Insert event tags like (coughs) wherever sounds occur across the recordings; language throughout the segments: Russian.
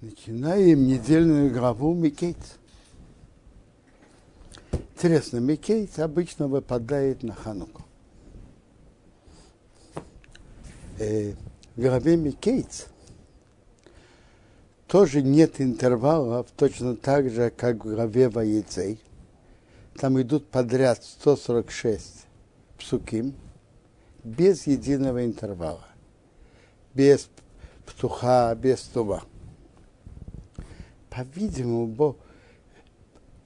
Начинаем недельную главу Микейц. Интересно, Микейц обычно выпадает на Хануку. Э, в главе Микейц тоже нет интервалов, точно так же, как в главе Ваейцей. Там идут подряд 146 פסוקים, без единого интервала, без птуха, без туба по-видимому, Бог,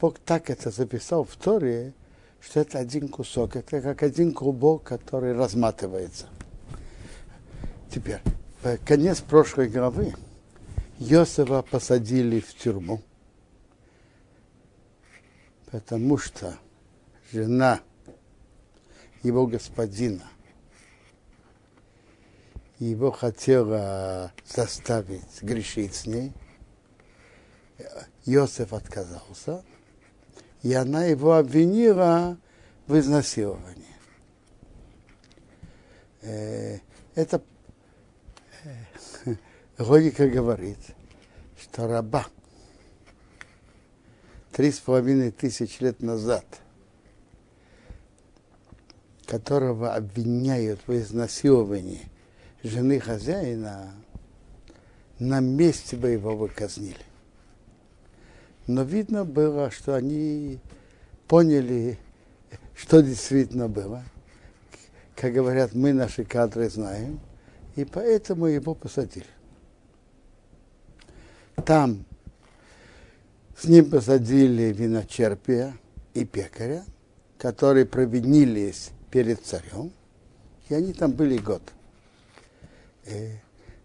Бог так это записал в Торе, что это один кусок, это как один клубок, который разматывается. Теперь, конец прошлой главы Йосефа посадили в тюрьму, потому что жена его господина его хотела заставить грешить с ней, Иосиф отказался, и она его обвинила в изнасиловании. Э, это э, (laughs) логика говорит, что раба три с половиной тысяч лет назад, которого обвиняют в изнасиловании жены хозяина, на месте бы его выказнили но видно было, что они поняли, что действительно было. Как говорят, мы наши кадры знаем, и поэтому его посадили. Там с ним посадили виночерпия и пекаря, которые провинились перед царем, и они там были год. И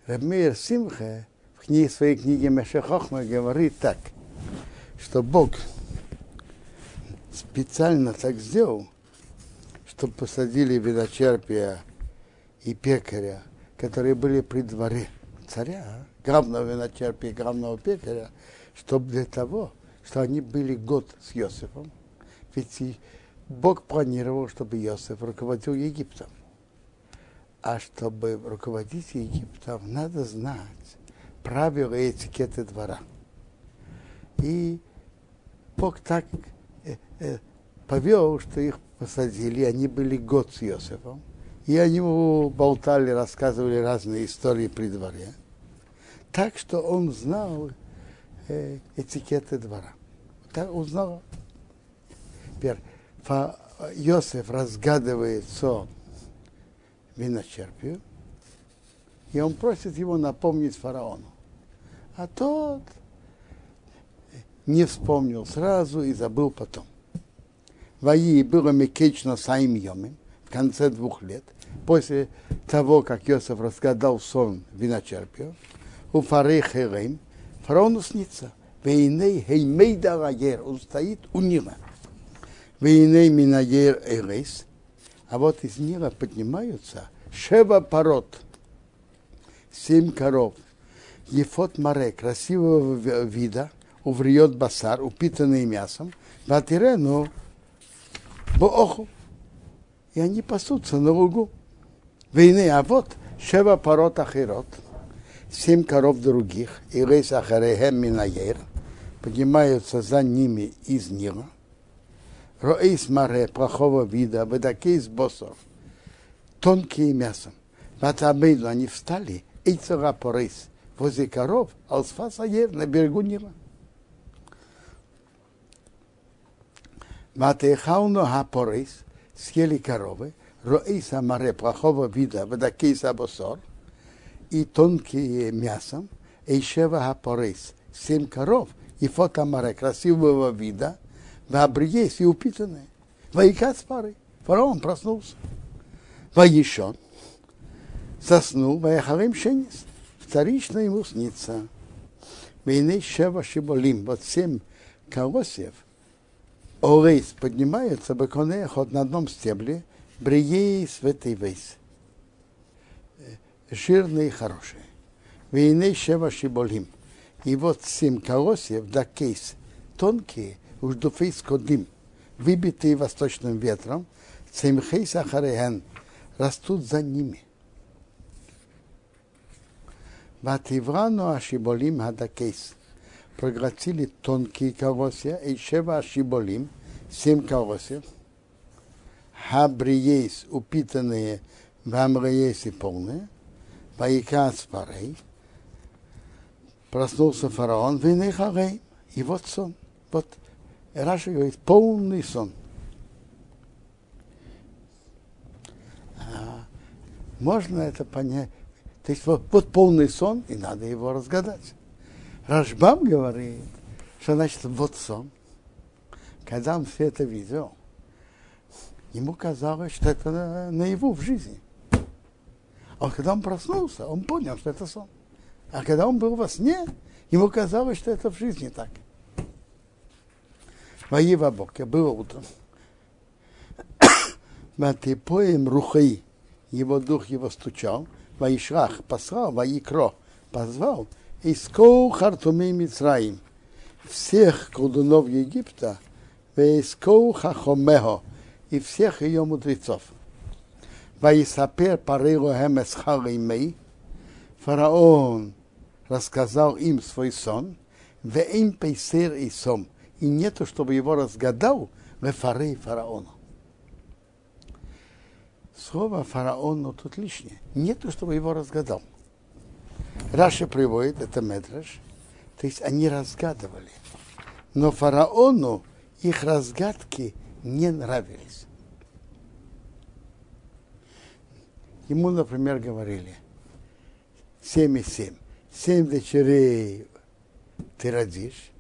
Рамир Симха в книге, своей книге Мешехохма говорит так – что Бог специально так сделал, чтобы посадили виночерпия и пекаря, которые были при дворе царя, главного виночерпия и главного пекаря, чтобы для того, что они были год с Иосифом. Ведь Бог планировал, чтобы Иосиф руководил Египтом. А чтобы руководить Египтом, надо знать правила и этикеты двора. И Бог так э, э, повел, что их посадили, они были год с Иосифом. И они ему болтали, рассказывали разные истории при дворе. Так что он знал э, этикеты двора. Так узнал. Теперь Иосиф разгадывает сон виночерпию, и он просит его напомнить фараону. А тот не вспомнил сразу и забыл потом. Ваи было мекечно саим йомим, в конце двух лет, после того, как Йосиф разгадал сон виночерпия, у фары херем, фараону снится. Вейней хеймейда лагер, он стоит у Нила. Вейней минаер эрес, а вот из Нила поднимаются шева пород, семь коров, ефот маре, красивого вида, увриет басар, упитанный мясом, ватирену бооху. И они пасутся на лугу. Войны, а вот шева порот ахирот, семь коров других, и рейс ахарехем минаер, поднимаются за ними из Нила. Роэйс маре плохого вида, выдакейс босов, тонкие мясом. Ватабейду они встали, и царапорейс, возле коров, алсфаса ер на берегу Нила. Матехауну хапорис, съели коровы, роиса маре плохого вида, вадакейса босор, и тонкие мясом, эйшева хапорис, семь коров, и фотомаре красивого вида, вабриес и упитанные. Ваикат пары. Фараон проснулся. Ваишон. Заснул, ваяхарим шенис. Вторично ему снится. Вейней шева шиболим. Вот семь колосьев – Орейс поднимается, баконехот на одном стебле, бриейс в этой вейс. Жирные и хорошие. Вейней шева шиболим. И вот семь колосьев, да кейс, тонкие, уж дуфейс кодим, выбитые восточным ветром, цемхей сахарehen, растут за ними. Вативрану ашиболим хадакейс. Проглотили тонкие колосья и шева ашиболим, семь колосьев. Хабриейс, упитанные, вамриейс и полные. Ваикац парей. Проснулся фараон, винехарей. И вот сон. Вот Раша говорит, полный сон. Можно это понять. То есть вот, вот полный сон, и надо его разгадать. Рашбам говорит, что значит вот сон. Когда он все это видел, ему казалось, что это наяву в жизни. А когда он проснулся, он понял, что это сон. А когда он был во сне, ему казалось, что это в жизни так. Воева Боке, было утром. (coughs) Матипоем рухаи, его дух его стучал, Ваишрах послал, Ваикро позвал, Искоу хартуми Мицраим, всех колдунов Египта, Вейскоу хахомехо, и всех ее мудрецов. Ваисапер парейло хемес харимей, фараон рассказал им свой сон, веим пейсер и сом, и нету, чтобы его разгадал лефарей фараону. Слово фараону тут лишнее. Нету, чтобы его разгадал. Раша приводит, это Медраж, то есть они разгадывали. Но фараону их разгадки не нравились. Ему, например, говорили, семь и семь. Семь дочерей ты родишь,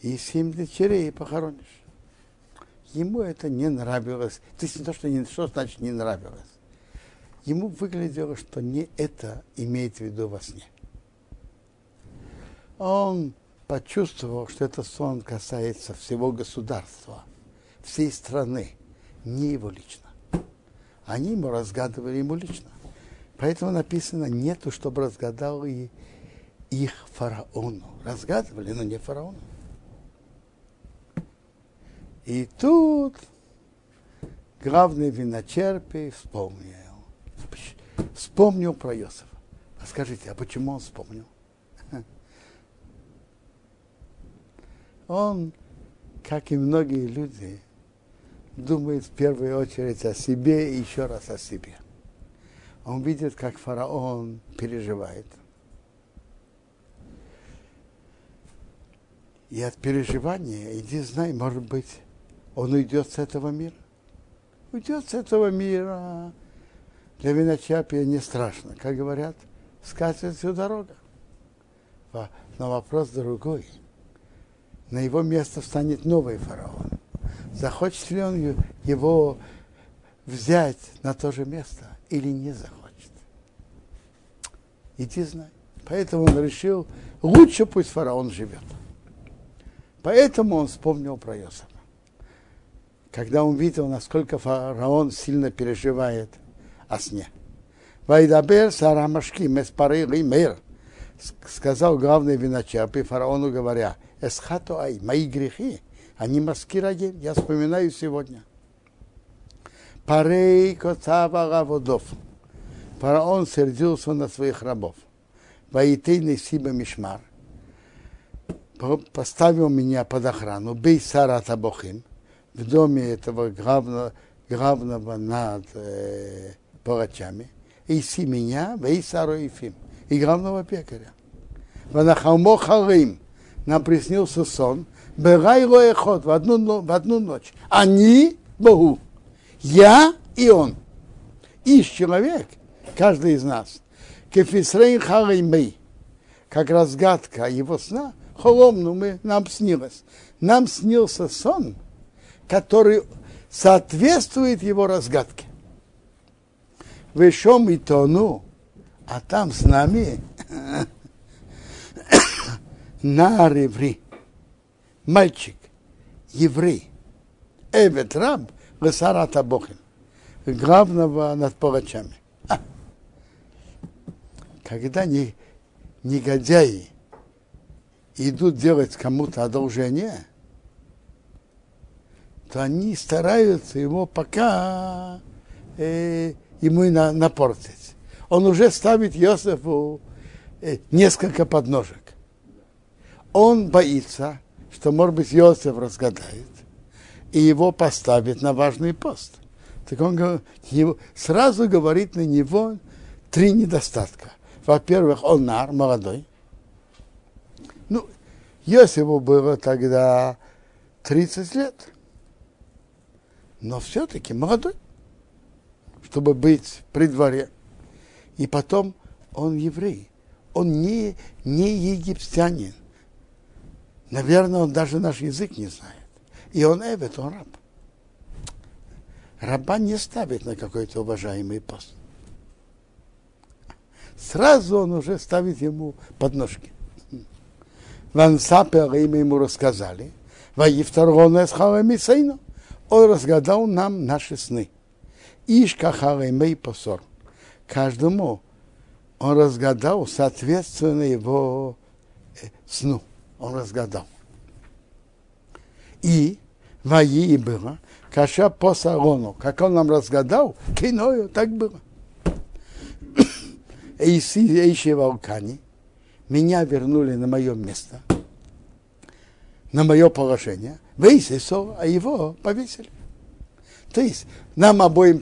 и семь дочерей похоронишь. Ему это не нравилось. То есть не то, что, не, что значит не нравилось. Ему выглядело, что не это имеет в виду во сне. Он почувствовал, что этот сон касается всего государства, всей страны, не его лично. Они ему разгадывали ему лично. Поэтому написано, нету, чтобы разгадал и их фараону. Разгадывали, но не фараону. И тут главный виночерпий вспомнил. Вспомнил про Иосифа. А скажите, а почему он вспомнил? (laughs) Он, как и многие люди, думает в первую очередь о себе и еще раз о себе. Он видит, как фараон переживает. И от переживания, иди знай, может быть, он уйдет с этого мира. Уйдет с этого мира. Для виночапия не страшно. Как говорят, скатит всю дорога. Но вопрос другой. На его место встанет новый фараон. Захочет ли он его взять на то же место или не захочет? Иди знай. Поэтому он решил, лучше пусть фараон живет. Поэтому он вспомнил про Иосифа когда он видел, насколько фараон сильно переживает о сне. Вайдабер Сарамашки Меспары Мир сказал главный виночерпий фараону, говоря, Эсхато ай, мои грехи, они маскирадим, я вспоминаю сегодня. Парей Коцава Раводов. Фараон сердился на своих рабов. Ваитейный Сиба Мишмар. Поставил меня под охрану. Бей Сара Табохим в доме этого главного, главного над э, палачами, Иси меня, Вейсару Ефим, и главного пекаря. Ванахалмо Халим, нам приснился сон, Берай Лоехот в одну, в одну ночь. Они, Богу, я и он. Иш человек, каждый из нас, Кефисрейн Халимей, как разгадка его сна, холомну мы, нам снилось. Нам снился сон, который соответствует его разгадке. Вышом и тону, а там с нами (coughs) на реври, мальчик, еврей, Эвет раб, Лесарата Бохим, главного над палачами. Когда не, негодяи идут делать кому-то одолжение – то они стараются его пока э, ему на, напортить. Он уже ставит Йосефу э, несколько подножек. Он боится, что, может быть, Йосиф разгадает и его поставит на важный пост. Так он сразу говорит на него три недостатка. Во-первых, он нар, молодой. Ну, Йосифу было тогда 30 лет. Но все-таки молодой, чтобы быть при дворе. И потом он еврей. Он не, не египтянин. Наверное, он даже наш язык не знает. И он эвет, он раб. Раба не ставит на какой-то уважаемый пост. Сразу он уже ставит ему подножки. Ван Сапер им ему рассказали. Ваифтаргона с. Он разгадал нам наши сны. Ишка Харамей посор. Каждому он разгадал соответственно его э, сну. Он разгадал. И Ваи было, каша по сарону, как он нам разгадал, киною так было. (coughs) Эйси, Эйши Валкани, меня вернули на мое место, на мое положение, Вейсисо, а его повесили. То есть нам обоим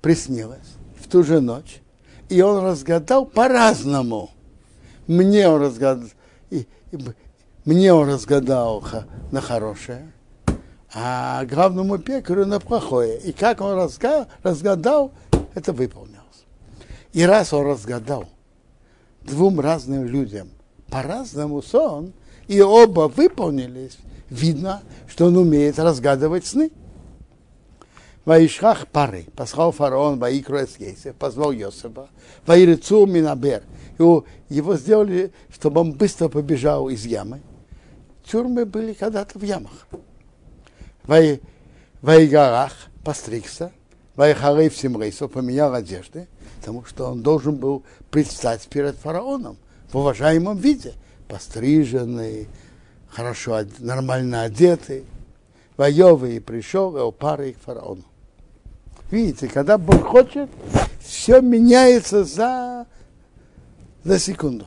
приснилось в ту же ночь, и он разгадал по-разному. Мне он разгадал, и, и, мне он разгадал на хорошее, а главному пекарю на плохое. И как он разгадал, разгадал это выполнилось. И раз он разгадал двум разным людям по-разному сон, и оба выполнились, видно, что он умеет разгадывать сны. Ваишхах пары, послал фараон Ваикру Эсгейсев, позвал Йосифа, Ваирицу Минабер. Его, сделали, чтобы он быстро побежал из ямы. Тюрьмы были когда-то в ямах. Вайгарах постригся, Вайхарей в Симрейсу поменял одежды, потому что он должен был предстать перед фараоном в уважаемом виде, постриженный, хорошо, нормально одетый. Воевый пришел, и пары к фараону. Видите, когда Бог хочет, все меняется за, за секунду.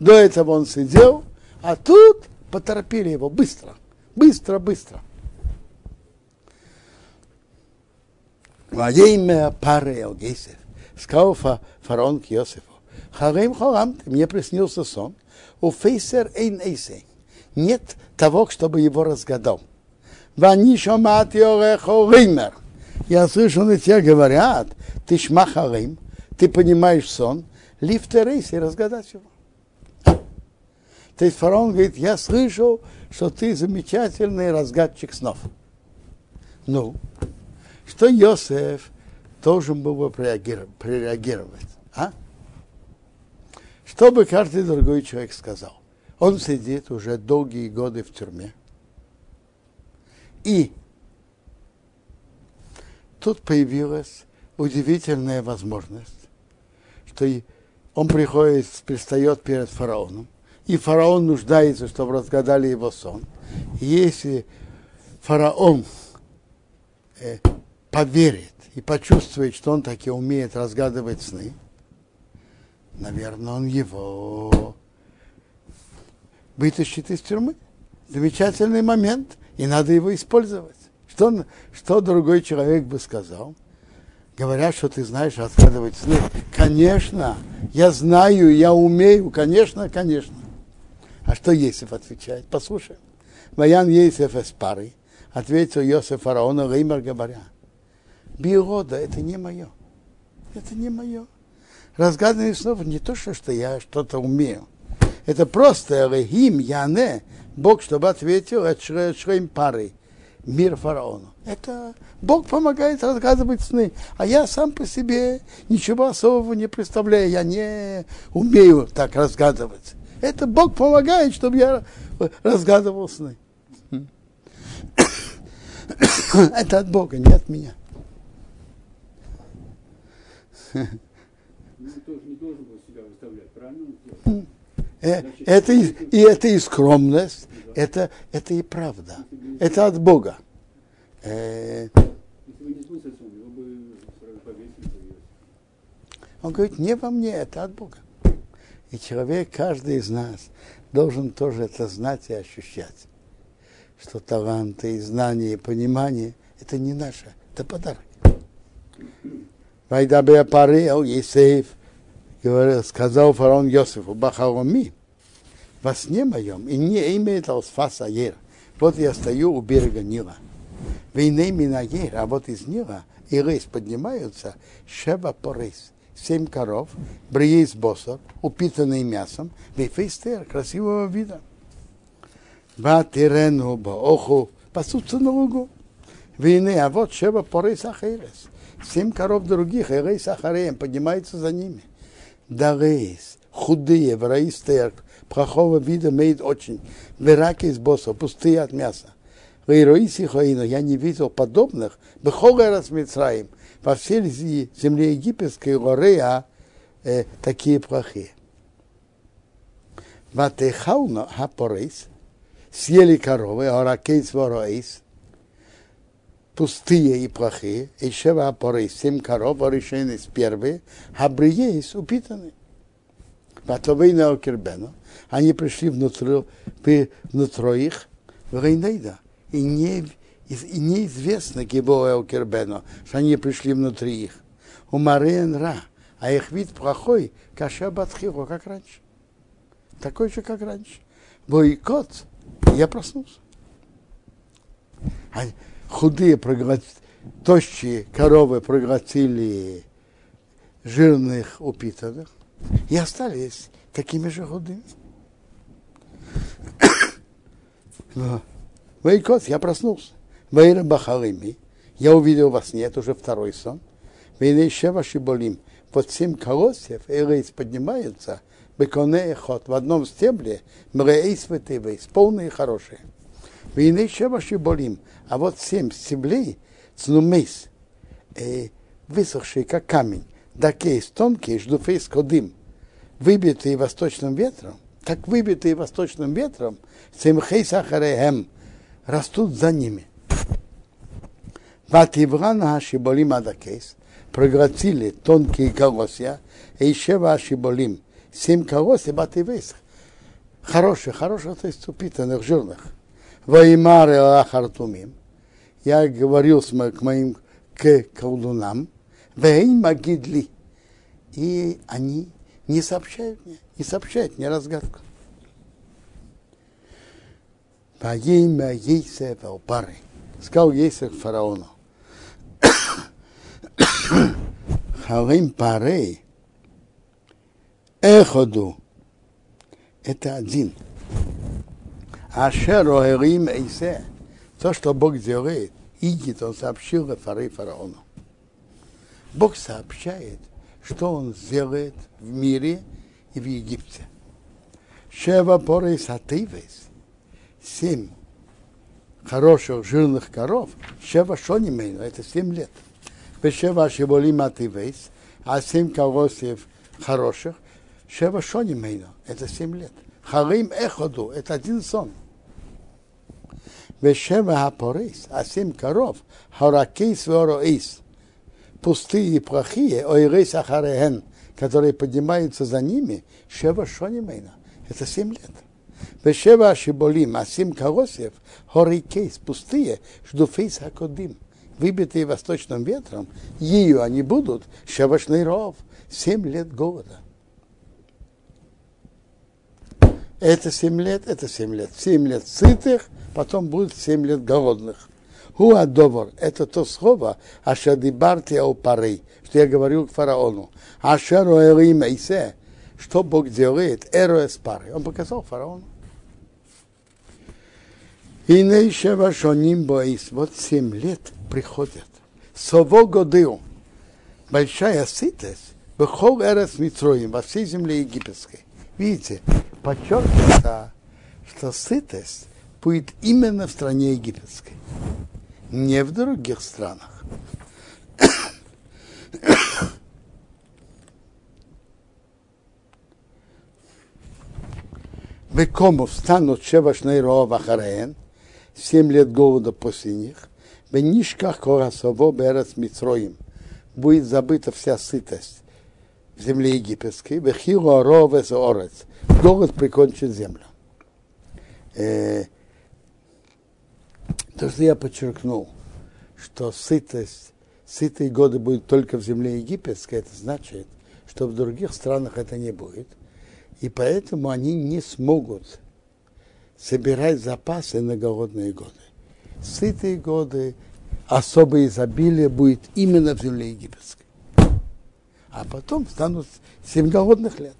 До этого он сидел, а тут поторопили его быстро, быстро, быстро. Во имя пары Элгейсев сказал фараон к Иосифу, Харим Харам, мне приснился сон, у фейсер эйн эйсей. Нет того, чтобы его разгадал. Вани шамат ример. Я слышу, на тебя говорят, ты шмахарим, ты понимаешь сон, лифтер эйсей, разгадать его. То есть фараон говорит, я слышал, что ты замечательный разгадчик снов. Ну, что Йосеф должен был бы прореагировать. А? Что бы каждый другой человек сказал? Он сидит уже долгие годы в тюрьме. И тут появилась удивительная возможность, что он приходит, пристает перед фараоном, и фараон нуждается, чтобы разгадали его сон. И если фараон э, поверит и почувствует, что он таки умеет разгадывать сны, наверное, он его вытащит из тюрьмы. Замечательный момент, и надо его использовать. Что, что другой человек бы сказал? Говорят, что ты знаешь разгадывать сны. Конечно, я знаю, я умею, конечно, конечно. А что Есиф отвечает? Послушай. Ваян Есиф из пары. Ответил Йосиф фараону, Реймер говоря – бирода, это не мое. Это не мое. Разгадывание снов не то, что, я что-то умею. Это просто Элохим, Яне, Бог, чтобы ответил от Шрейм пары, мир фараону. Это Бог помогает разгадывать сны, а я сам по себе ничего особого не представляю, я не умею так разгадывать. Это Бог помогает, чтобы я разгадывал сны. (coughs) Это от Бога, не от меня. Э, это и, и это и скромность, это, это и правда. Это от Бога. Э, он говорит, не во мне, это от Бога. И человек, каждый из нас, должен тоже это знать и ощущать, что таланты и знания и понимание – это не наше, это подарок. Вайдабе Есеев говорил, сказал фараон Йосифу, Бахароми, во сне моем, и не имеет алсфаса ер. Вот я стою у берега Нила. Войны минаер, а вот из Нила и рейс поднимаются, шеба порейс семь коров, бриейс босор, упитанные мясом, вейфейстер, красивого вида. Батирену оху, пасутся на лугу. Вины, а вот шеба порей сахарес. Семь коров других, и рей сахареем, поднимается за ними. Да рейс, худые, враистые, плохого вида, имеет очень. Вераки из босса, пустые от мяса. Хоину, я не видел подобных, бехога раз Мицраим, во всей земле египетской Горея э, такие плохие. Ватехауна хапорейс, съели коровы, оракейс вороэйс, пустые и плохие, и шева апорейс, семь коров, решены с первые, хабриейс упитанные. Ватовейна окербену, они пришли внутрь, внутрь их, в Рейнейда, и не и неизвестно Гибоэл Кербено, что они пришли внутри их. У Мариен Ра, а их вид плохой, каша Батхиру, как раньше. Такой же, как раньше. Бойкот, я проснулся. А худые, тощие коровы проглотили жирных упитанных и остались такими же худыми. ואיקץ, я проснулся. וארא בחלומי, я увидел во сне, это уже второй сон. והנה שבע שיבולים, вот семь колосьев, Элейс поднимаются, בקנה אחד. В одном стебле, מלאות וטובות, полные хорошие. והנה שבע שיבולים, а вот семь стеблей, צנומות, э, высохшие, как камень, דקות, тонкие, שדופות קדים, выбитые восточным ветром, как выбитые восточным ветром, Семхей Сахарехем, растут за ними. Вативрана Ашиболим Адакейс проглотили тонкие колосья, и Шева Ашиболим, семь колосья Бативейс, хороших, хороших, то есть упитанных, жирных. Ваймары Ахартумим, я говорил с мо, к моим к колдунам, Вейм Магидли, и они не сообщают мне, не сообщают мне разгадку. Ваимя Ейсев Алпары, сказал Ейсев фараону, Харим парей Эходу это один. Ашер Оэрим Эйсе, то, что Бог делает, идет, он сообщил Фарей фараону. Бог сообщает, что он сделает в мире и в Египте. Шева порей сативес, семь хороших жирных коров, шева шонимейну, это семь лет. Бешева шиболим ативейс, а семь колосьев хороших, шева шонимейну, это семь лет. Харим эходу, это один сон. Бешева апорис, а семь коров, харакейс вороис, пустые и плохие, ойрейс ахарехен, которые поднимаются за ними, шева шонимейна, это семь лет. Бешева ашиболим, а семь колосьев, хорикейс, пустые, ждуфейс хакодим, выбитые восточным ветром, ее они будут, шавашный ров, семь лет голода. Это семь лет, это семь лет. Семь лет сытых, потом будет семь лет голодных. Хуадовар – это то слово, ашадибарти аупарей, что я говорил к фараону. Ашару элим исе, что Бог делает, эро эспары. Он показал фараону. И нейшева шоним боис. Вот семь лет приходят. Сово годыл. Большая сытость. Бехол эрес Митроим, во всей земле египетской. Видите, подчеркнуто, что сытость будет именно в стране египетской, не в других странах. (coughs) Векому встанут Шевашней Роа Ахареен, семь лет голода после них, Бенишках Корасово Берец Митроим, будет забыта вся сытость в земле египетской, вехиру оровес орец, голод прикончит землю. То, что я подчеркнул, что сытость, сытые годы будут только в земле египетской, это значит, что в других странах это не будет. И поэтому они не смогут собирать запасы на голодные годы. Сытые годы, особое изобилие будет именно в земле египетской. А потом станут семь голодных лет.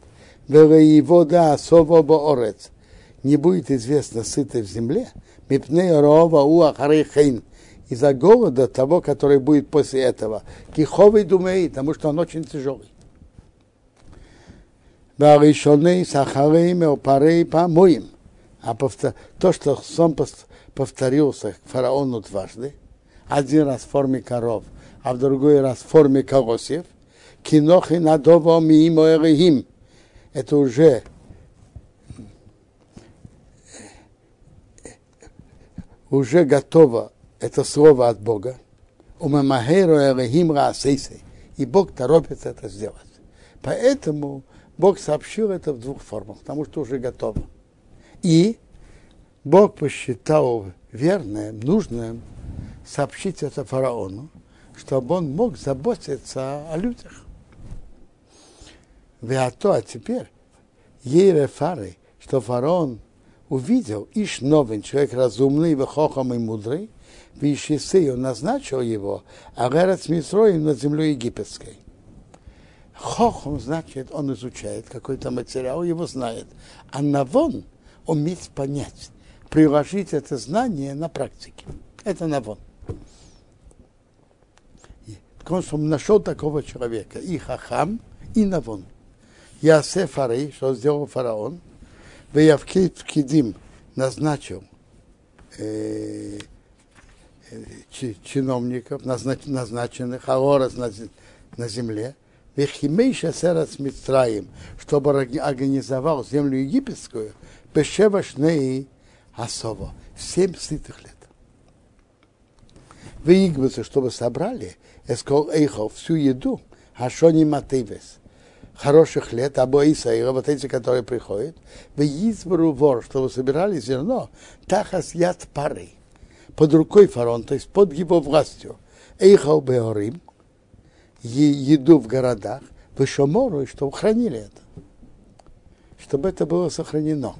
И вода особо орец не будет известно сытой в земле, Мипней рова у ахарейхейн. Из-за голода того, который будет после этого. Киховый думей, потому что он очень тяжелый. Баришоней сахарей меопарей помоим. А повтор... то, что сон повторился фараону дважды, один раз в форме коров, а в другой раз в форме колосьев, кинохи надово мимо эрехим. Это уже уже готово это слово от Бога. И Бог торопится это сделать. Поэтому Бог сообщил это в двух формах, потому что уже готово. И Бог посчитал верным, нужным сообщить это фараону, чтобы он мог заботиться о людях. А то, а теперь, ей фары, что фараон увидел, иш новый человек разумный, вехохом и мудрый, в он назначил его, а Герец Митроим над землей египетской. Хохом значит, он изучает какой-то материал, его знает. А навон уметь понять, приложить это знание на практике. Это навон. Что он нашел такого человека, и хахам, и навон. Ясе Фарей, что сделал фараон, в Явкит Кидим назначил э, чиновников, назначенных, аорас на, на земле, Вехимейша Серац Митраим, чтобы организовал землю египетскую, Бешевашней Асово, семь сытых лет. Выигрываются, чтобы собрали Эскол Эйхов всю еду, Хашони Матывес, хороших лет, або Исаира, вот эти, которые приходят, в избору вор, чтобы собирали зерно, тахас яд пары, под рукой фарон, то есть под его властью. Эйхал Беорим, еду в городах, в Шомору, и чтобы хранили это. Чтобы это было сохранено.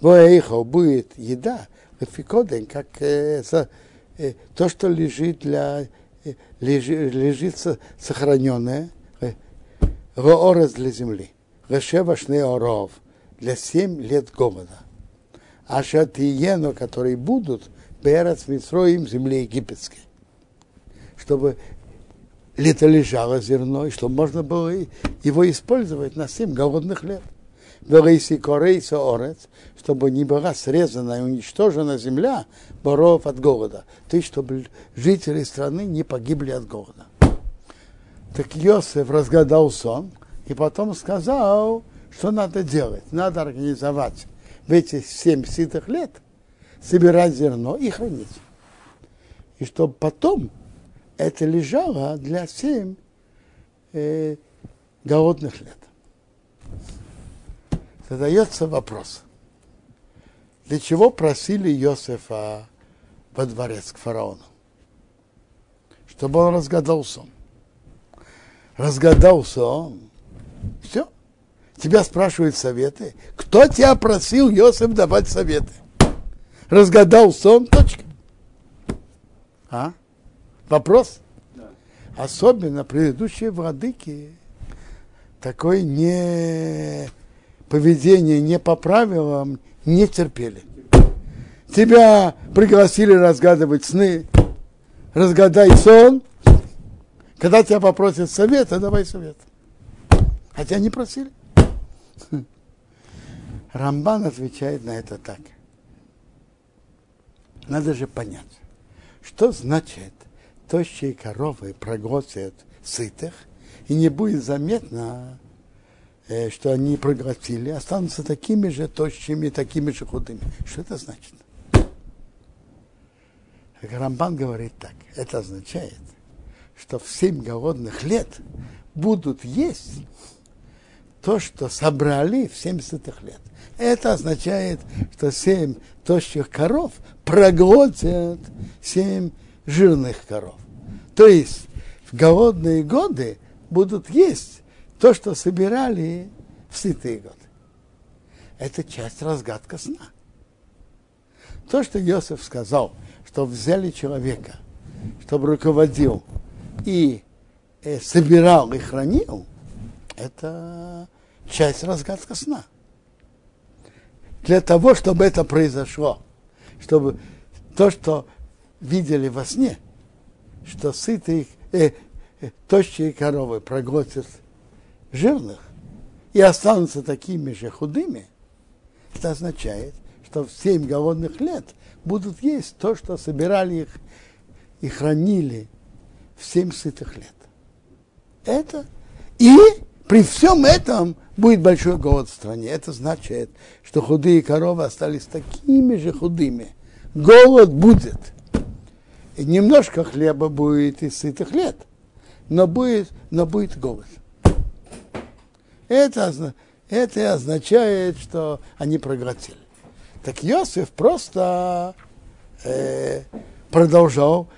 Воэйхал будет еда, фикоден, как э, со, э, то, что лежит для лежит сохраненное, роорез для земли, решевашный оров для семь лет голода. А шатиену, которые будут, Берец Митроим, земле египетской. Чтобы лето лежало зерно, и чтобы можно было его использовать на семь голодных лет. Верейси корейса орец, чтобы не была срезана и уничтожена земля боров от голода. То есть, чтобы жители страны не погибли от голода. Так Йосеф разгадал сон и потом сказал, что надо делать. Надо организовать в эти семь ситых лет – собирать зерно и хранить. И чтобы потом это лежало для семь э, голодных лет. Задается вопрос. Для чего просили Иосифа во дворец к фараону? Чтобы он разгадал сон. Разгадал сон. Все. Тебя спрашивают советы. Кто тебя просил, Иосиф, давать советы? разгадал сон, точка. А? Вопрос? Да. Особенно предыдущие владыки такое не поведение не по правилам не терпели. Тебя пригласили разгадывать сны, разгадай сон. Когда тебя попросят совета, давай совет. Хотя не просили. (laughs) Рамбан отвечает на это так – надо же понять, что значит тощие коровы проглотят сытых, и не будет заметно, э, что они проглотили, останутся такими же тощими, такими же худыми. Что это значит? Рамбан говорит так. Это означает, что в семь голодных лет будут есть то, что собрали в 70 лет. Это означает, что семь тощих коров проглотят семь жирных коров. То есть в голодные годы будут есть то, что собирали в сытые годы. Это часть разгадка сна. То, что Иосиф сказал, что взяли человека, чтобы руководил и э, собирал и хранил, это часть разгадка сна. Для того, чтобы это произошло, чтобы то, что видели во сне, что сытые, э, э, тощие коровы проглотят жирных и останутся такими же худыми, это означает, что в семь голодных лет будут есть то, что собирали их и хранили в семь сытых лет. Это и при всем этом будет большой голод в стране. Это значит, что худые коровы остались такими же худыми. Голод будет. И немножко хлеба будет из сытых лет, но будет, но будет голод. Это, это означает, что они проглотили. Так Иосиф просто э, продолжал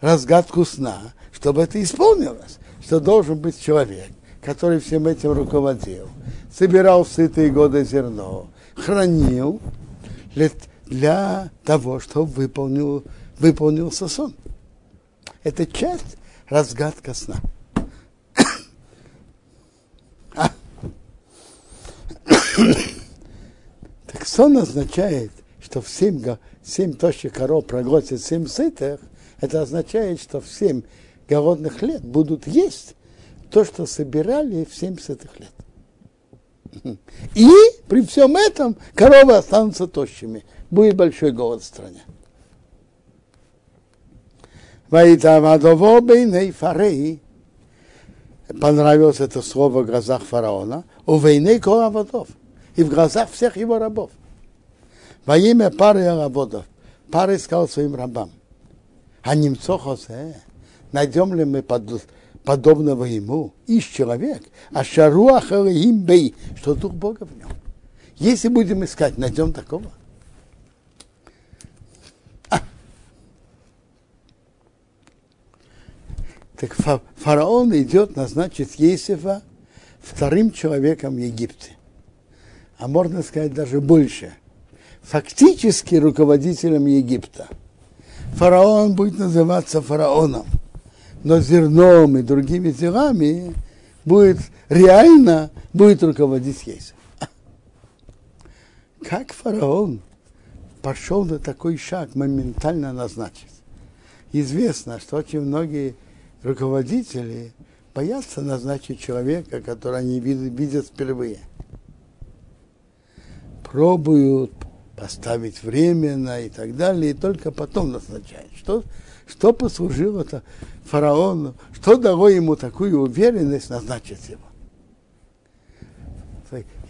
разгадку сна, чтобы это исполнилось, что должен быть человек, который всем этим руководил, собирал сытые годы зерно, хранил для того, чтобы выполнил, выполнился сон. Это часть разгадка сна. А. так сон означает, что в семь, семь тощих коров проглотит семь сытых, это означает, что в семь голодных лет будут есть то, что собирали в 70 лет. И при всем этом коровы останутся тощими. Будет большой голод в стране. Понравилось это слово в глазах фараона. У войны коловодов. И в глазах всех его рабов. Во имя пары рабов. Пары сказал своим рабам. А немцо Хосе, найдем ли мы под, подобного ему, ищ человек, а шаруах им бей, что Дух Бога в нем. Если будем искать, найдем такого. А. Так фараон идет назначить Есифа вторым человеком в Египте. А можно сказать даже больше. Фактически руководителем Египта. Фараон будет называться фараоном – но зерном и другими делами будет реально будет руководить Ейсов. (laughs) Как фараон пошел на такой шаг моментально назначить? Известно, что очень многие руководители боятся назначить человека, которого они видят, видят впервые. Пробуют поставить временно и так далее, и только потом назначают. Что, что послужило-то фараону, что дало ему такую уверенность назначить его?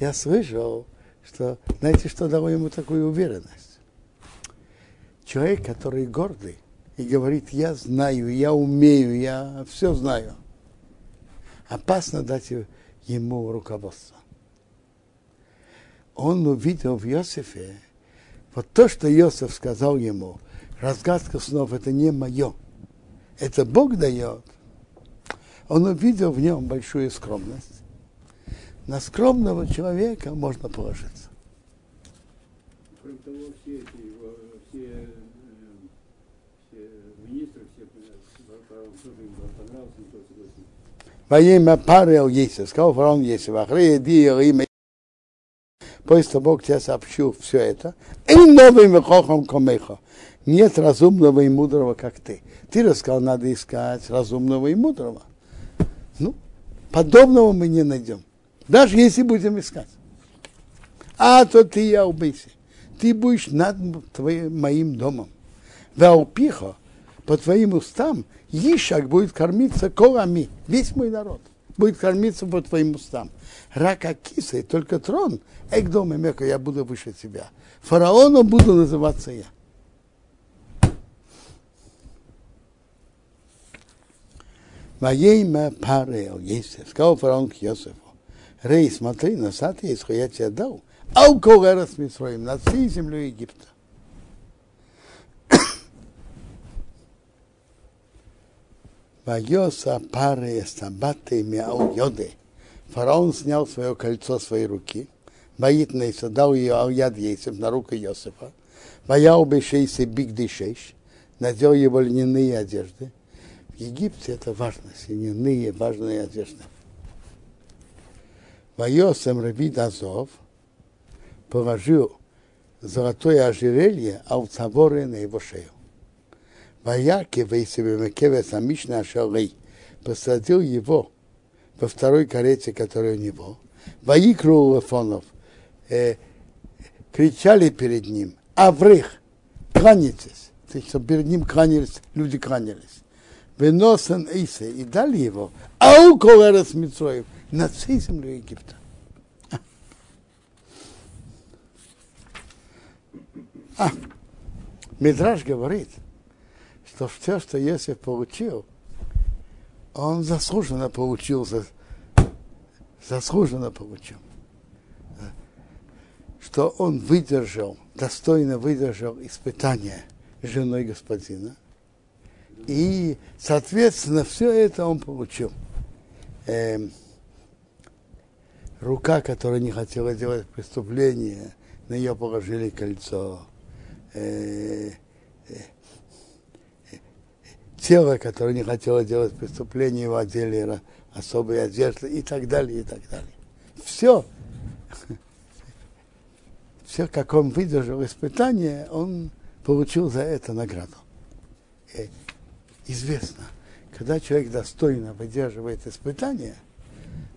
Я слышал, что, знаете, что дало ему такую уверенность? Человек, который гордый и говорит, я знаю, я умею, я все знаю. Опасно дать ему руководство. Он увидел в Иосифе вот то, что Иосиф сказал ему – разгадка снов это не мое, это Бог дает. Он увидел в нем большую скромность. На скромного человека можно положиться. Кроме того, все эти, все, э, все министры, все тоже им понравился, никто согласился. Во имя Парел Есев, сказал фараон Есев, Ахрея Дия имя После того, как я сообщу все это, и новым хохом комеха нет разумного и мудрого, как ты. Ты рассказал, надо искать разумного и мудрого. Ну, подобного мы не найдем. Даже если будем искать. А то ты я убейся. Ты будешь над твоим, моим домом. Ваупиха, по твоим устам, Ишак будет кормиться колами, весь мой народ будет кормиться по твоим устам. Рака киса, только трон, экдом и мека, я буду выше тебя. Фараоном буду называться я. Воейма парел Есеф, сказал фараон к Йосефу, Рей, смотри, на сад есть, я тебе дал. Алкоголь раз Митроим, над всей землей Египта. Вайоса пары стабаты мяу йоды. Фараон снял свое кольцо своей руки. Боитнейса дал ее Аль-Яд Ейсев на руку Йосифа. Ваяу бешейся биг дышеш. Надел его льняные одежды. В Египте это важно, льняные важные одежды. Вайосем Рабид Азов положил золотое ожерелье Алцаворы на его шею. Ваяки Вейсебемекеве Самишна Ашалей посадил его во второй карете, которая у него. Ваикру Лефонов э, кричали перед ним, Аврых, кланяйтесь. То есть, перед ним кланялись, люди кланялись. Веносен Исе, и дали его, ау колерес Митроев, над всей землей Египта. А, Мидраш говорит, что все, что Есиф получил, он заслуженно получил, заслуженно получил. Что он выдержал, достойно выдержал испытание женой господина. И, соответственно, все это он получил. Эм, рука, которая не хотела делать преступление, на нее положили кольцо. Э, э, тело, которое не хотело делать преступление, его одели особые одежды и так далее, и так далее. Все, все, как он выдержал испытание, он получил за это награду. Известно, когда человек достойно выдерживает испытание,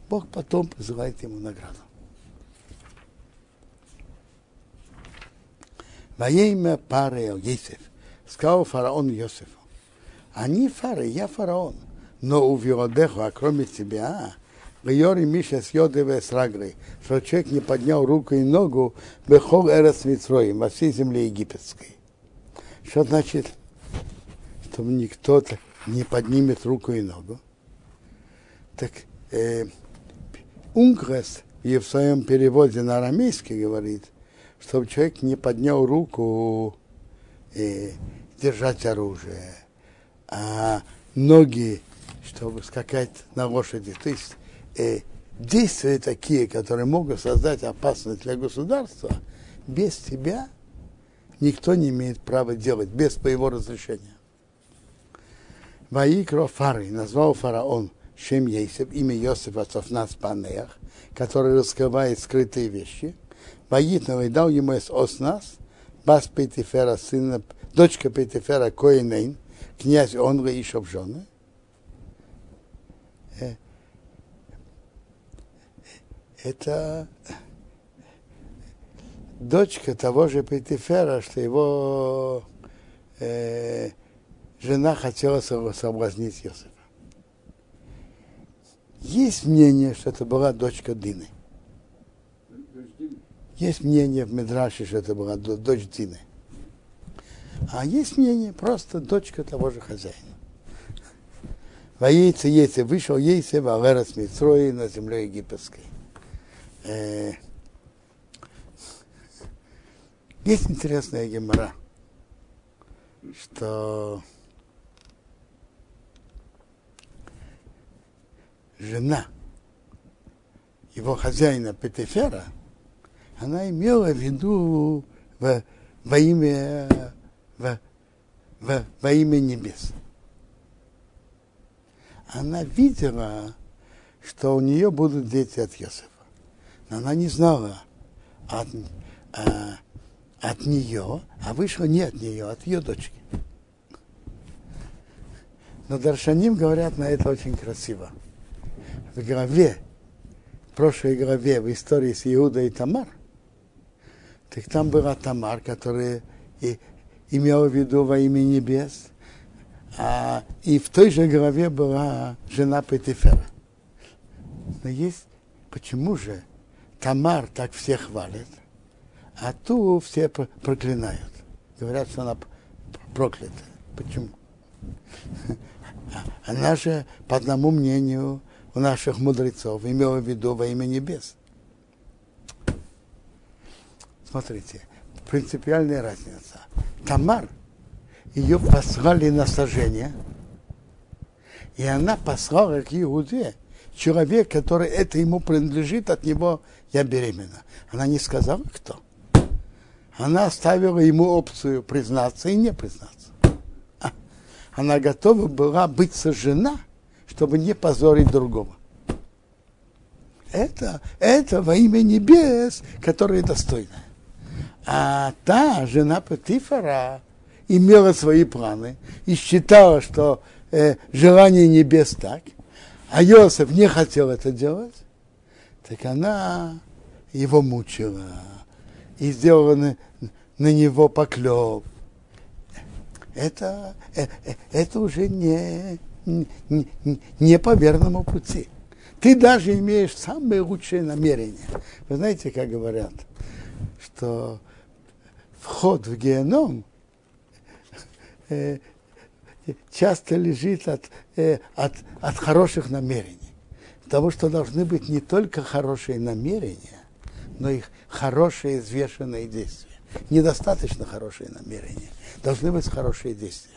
Бог потом посылает ему награду. Во имя пары Есеф сказал фараон Йосифу, они фары, я фараон, но у Виодеху, а кроме тебя, в Йори Миша с Йодеве с что человек не поднял руку и ногу Бехол Эрес Митроим, во всей земле египетской. Что значит, чтобы никто не поднимет руку и ногу? Так э, Унгрес и в своем переводе на арамейский говорит, чтобы человек не поднял руку и держать оружие, а ноги, чтобы скакать на лошади. То есть э, действия такие, которые могут создать опасность для государства, без тебя никто не имеет права делать, без твоего разрешения. Ваикро Фары назвал фараон Шем Ейсев, имя Йосифа Софнас Панеях, который раскрывает скрытые вещи. Ваитнова и дал ему из Оснас, бас Петифера, сына, дочка Петифера Коинейн, князь Онга и Шобжона. Это дочка того же Петифера, что его э, жена хотела соблазнить Иосифа. Есть мнение, что это была дочка Дины. Есть мнение в Медраше, что это была дочь Дины. А есть мнение, просто дочка того же хозяина. Воейцы Ейце вышел Ейце в Алерас Митрои на земле египетской. Э, есть интересная гемора, что жена его хозяина Петефера, она имела в виду во, во имя во, во, во имя небес. Она видела, что у нее будут дети от Йосифа. Но она не знала от, а, от нее, а вышло не от нее, а от ее дочки. Но Даршаним говорят на это очень красиво. В главе, в прошлой главе, в истории с Иудой и Тамар, так там была Тамар, которая и имела в виду во имя небес, а, и в той же главе была жена Петифера. Но есть, почему же Тамар так всех хвалит, а ту все проклинают. Говорят, что она проклята. Почему? (laughs) Она же, по одному мнению, у наших мудрецов имел в виду во имя небес. Смотрите, принципиальная разница. Тамар, ее послали на сожжение, и она послала к Иуде, человек, который это ему принадлежит, от него я беременна. Она не сказала, кто. Она оставила ему опцию признаться и не признаться. А, она готова была быть сожжена, чтобы не позорить другого. Это, это во имя небес, которое достойно. А та жена Патифара имела свои планы и считала, что э, желание небес так, а Йосиф не хотел это делать, так она его мучила и сделала на, на него поклеп. Это, э, э, это уже не, не, по верному пути. Ты даже имеешь самые лучшие намерения. Вы знаете, как говорят, что вход в геном э, часто лежит от, э, от, от хороших намерений. Потому что должны быть не только хорошие намерения, но и хорошие взвешенные действия. Недостаточно хорошие намерения. Должны быть хорошие действия.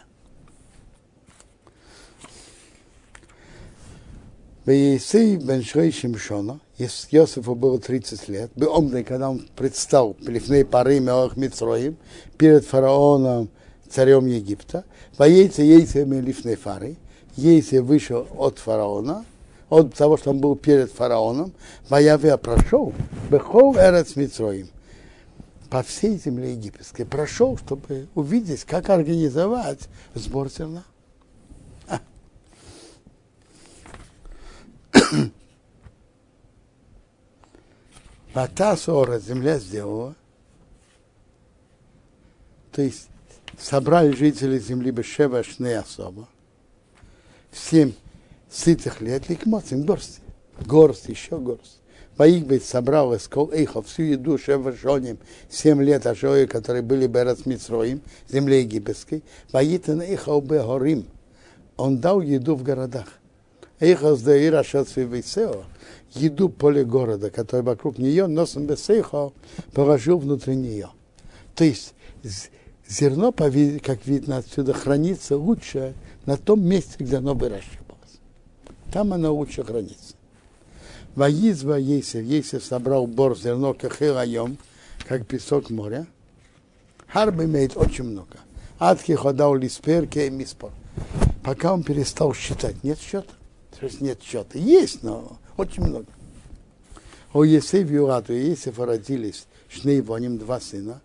Бейсей бен Шрей Шимшона, Йосифу было 30 лет, Беомный, когда он предстал Плифней пары Мелах Мицроим перед фараоном, царем Египта, Воейце Ейце Лифней фары, Ейце вышел от фараона, от того, что он был перед фараоном, Ваяве прошел, Бехол Эрец Мицроим, по всей земле египетской, прошел, чтобы увидеть, как организовать сбор зерна. (coughs) Вата сора земля сделала. То есть собрали жители земли Бешева Шне особо. Семь сытых лет, ликмоцим, горсть. Горсть, еще горсть. Ваикбет собрал из Эйха всю еду Шевашоним, семь лет Ашои, которые были Берас Мицроим, земле египетской. Ваитан Эйха Убе Горим. Он дал еду в городах. Еду поле города, который вокруг нее, носом Бесейхо положил внутри нее. То есть зерно, как видно отсюда, хранится лучше на том месте, где оно выращивалось. Там оно лучше хранится. Воизва Ейсев, Ейсев собрал бор зерно кахилайом, как песок моря. Харб имеет очень много. Адки ходал лисперки и миспор. Пока он перестал считать, нет счета. То есть нет счета. Есть, но очень много. У Есев Юрату и Есефа родились Воним, два сына.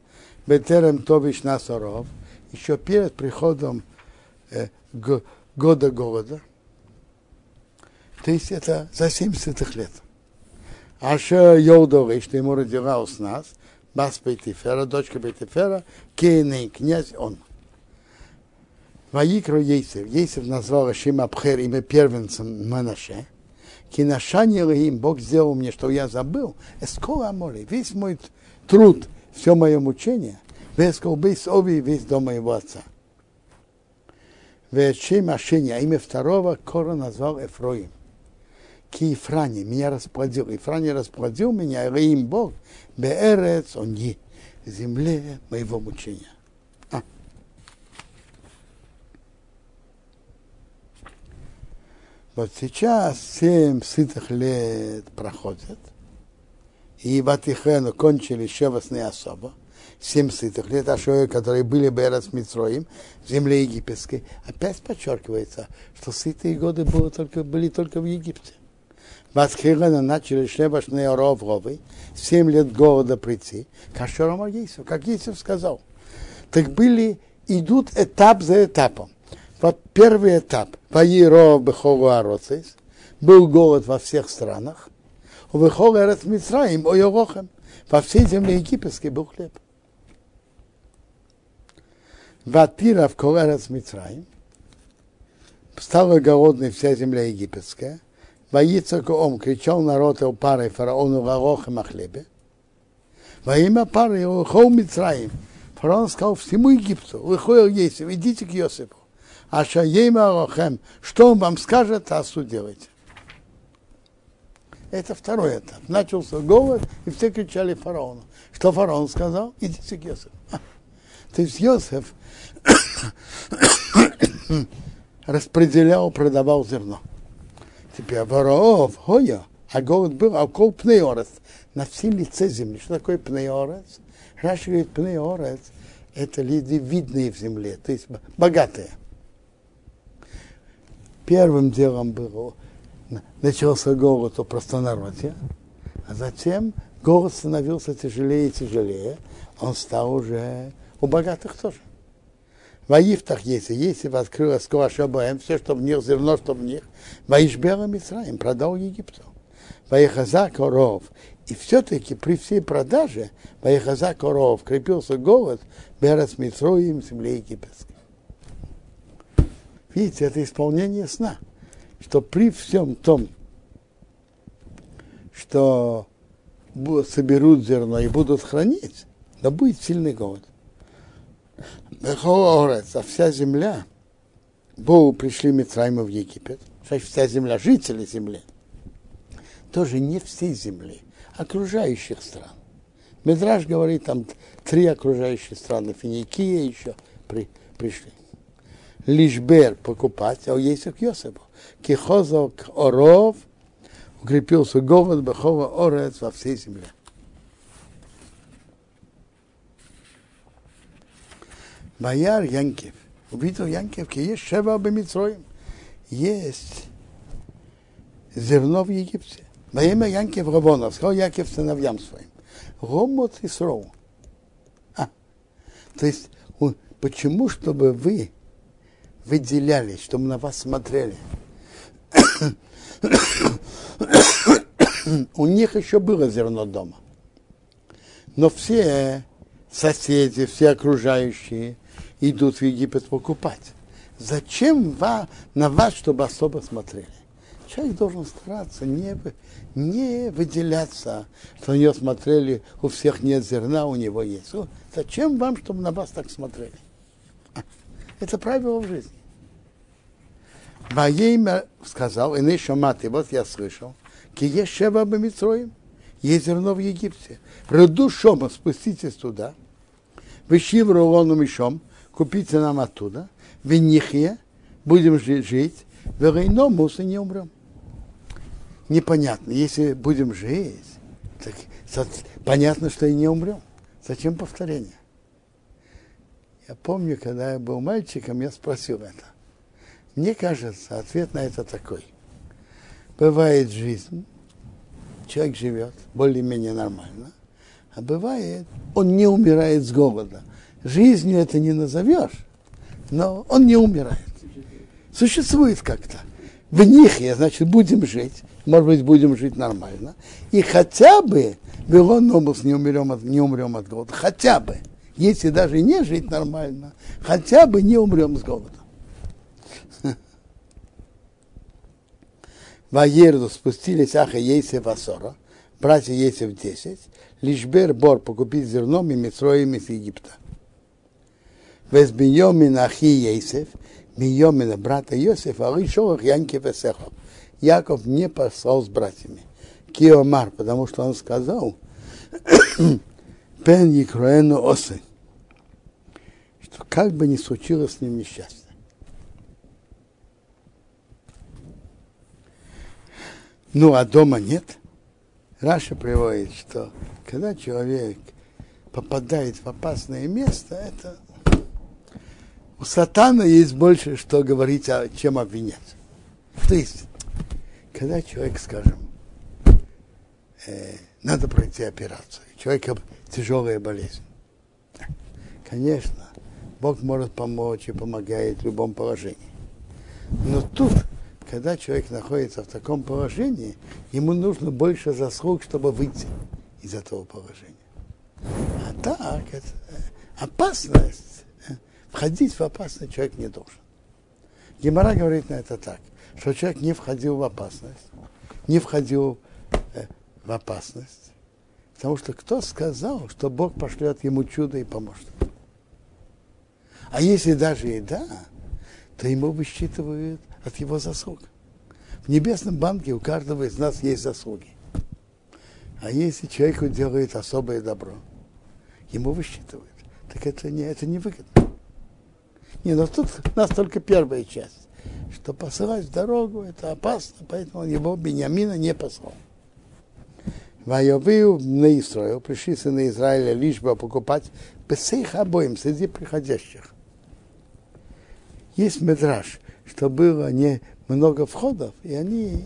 Бетерем Товиш Насоров, еще перед приходом э, года голода. То есть это за 70 лет. Аша Йодовый, что ему родилась нас, Бас Бейтифера, дочка Бейтифера, Кейный князь он. Ваикро Ейсев. Ейсев назвал Ашим Абхер имя первенцем Манаше. Кинашани им Бог сделал мне, что я забыл. Эскола Амоли, весь мой труд, все мое мучение, весь колбейс ови, весь дом моего отца. Вечем Ашини, а имя второго Кора назвал Эфроим. Ки меня расплодил. Ифрани расплодил меня, им Бог, Беэрец, он земле моего мучения. Вот сейчас семь сытых лет проходят, и Ватихену кончили шевосные особо, семь сытых лет, а что, которые были бы с Митроим, в земле египетской, опять подчеркивается, что сытые годы были только, были только в Египте. Ватхилена начали шлебашные ровровы, семь лет голода прийти, Кашером Ейсов, как Ейсов сказал. Так были, идут этап за этапом. Первый этап, был голод во всех странах, во всей земле египетской был хлеб. Ватира в Колерец Мицраим, стала голодной вся земля египетская, Воится Коом кричал народ у пары фараону Варохем о хлебе. Во имя пары Хоу Мицраим. Фараон сказал всему Египту, выходил Есев, идите к Йосипу. А Шаейма Рохем, что он вам скажет, а делайте. Это второй этап. Начался голод, и все кричали фараону. Что фараон сказал? Идите к Йосифу. (laughs) То есть Йосиф (coughs) распределял, продавал зерно. Теперь фараон, хоя, а голод был, а кол пнеорец, на все лице земли. Что такое пнеорец? Раши говорит, пнеорец – это люди видные в земле, то есть богатые. Первым делом было, начался голод у простонародья, а затем голод становился тяжелее и тяжелее, он стал уже у богатых тоже. В Аифтах есть, если открыл Сквашабаем, все, что в них, зерно, что в них, Ваишбела Мицраим, продал Египту. Ваихаза коров. И все-таки при всей продаже Ваихаза коров крепился голод Берас Митроим, земле египетской. Видите, это исполнение сна, что при всем том, что соберут зерно и будут хранить, да будет сильный голод. А вся земля, Богу пришли Митраима в Египет, вся земля, жители земли, тоже не всей земли, окружающих стран. Медраж говорит, там три окружающие страны, Финикия еще при, пришли. Лишбер покупать, а есть к Йосепу. Кихозок оров, укрепился голод Бахова Орец во всей земле. Бояр Янкев. Увидел Янкев, есть Шева Бемитроим. Есть зерно в Египте. Во имя Янкев Рабонов, сказал Яков сыновьям своим. Гомот и Сроу. А, то есть, почему, чтобы вы выделялись, чтобы на вас смотрели? У них еще было зерно дома. Но все соседи, все окружающие идут в Египет покупать. Зачем вам, на вас, чтобы особо смотрели? Человек должен стараться не, не выделяться, что на него смотрели, у всех нет зерна, у него есть. Зачем вам, чтобы на вас так смотрели? Это правило в жизни. Во сказал, и шаматы, вот я слышал, кие шева бамитроим, есть зерно в Египте. Роду шома, спуститесь туда, вышив рулону мишом, купите нам оттуда, в нихе, будем жить, в Рейномус и не умрем непонятно. Если будем жить, так понятно, что и не умрем. Зачем повторение? Я помню, когда я был мальчиком, я спросил это. Мне кажется, ответ на это такой. Бывает жизнь, человек живет более-менее нормально, а бывает, он не умирает с голода. Жизнью это не назовешь, но он не умирает. Существует как-то. В них я, значит, будем жить может быть, будем жить нормально. И хотя бы Белономус не умрем от, не умрем от голода. Хотя бы. Если даже не жить нормально, хотя бы не умрем с голода. Ваерду спустились Аха Ейсев Асора, братья Ейсев 10, Лишбер Бор покупить зерном и Митроем из Египта. Вез Беньомин Ахи Ейсев, Беньомина брата Йосифа, а Ришолах Янкев Эсехов. Яков не послал с братьями. Киомар, потому что он сказал, Пен Екроэну Осы, что как бы ни случилось с ним несчастье. Ну, а дома нет. Раша приводит, что когда человек попадает в опасное место, это у сатана есть больше, что говорить, чем обвинять. То есть когда человек, скажем, э, надо пройти операцию, у человека тяжелая болезнь, конечно, Бог может помочь и помогает в любом положении. Но тут, когда человек находится в таком положении, ему нужно больше заслуг, чтобы выйти из этого положения. А так, это опасность, э, входить в опасность человек не должен. Гемора говорит на это так что человек не входил в опасность, не входил э, в опасность, потому что кто сказал, что Бог пошлет ему чудо и поможет? А если даже и да, то ему высчитывают от его заслуг. В небесном банке у каждого из нас есть заслуги. А если человеку делает особое добро, ему высчитывают. Так это не, это не выгодно. Не, но тут у нас только первая часть. Что посылать в дорогу, это опасно, поэтому его Бениамина не послал. Воевы на Израиль, пришли сыны Израиля лишь бы покупать бесейх обоим среди приходящих. Есть медраж, что было не много входов, и они